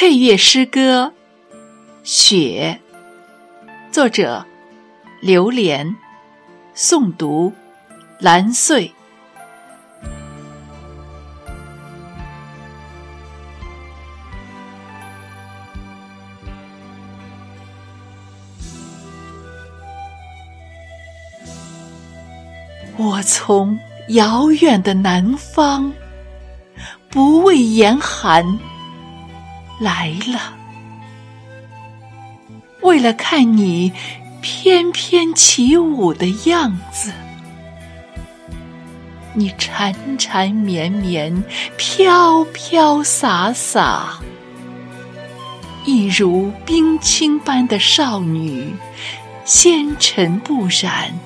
配乐诗歌《雪》，作者刘莲，诵读蓝穗。我从遥远的南方，不畏严寒来了，为了看你翩翩起舞的样子。你缠缠绵绵，飘飘洒洒，一如冰清般的少女，纤尘不染。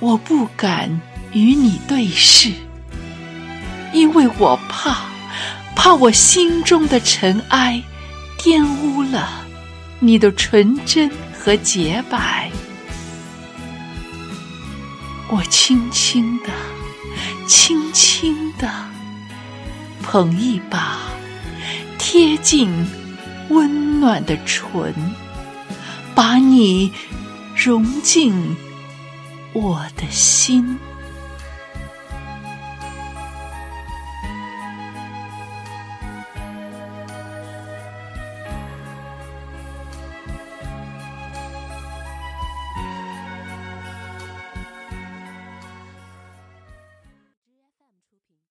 我不敢与你对视，因为我怕，怕我心中的尘埃玷污了你的纯真和洁白。我轻轻的，轻轻的捧一把，贴近温暖的唇，把你融进。我的心。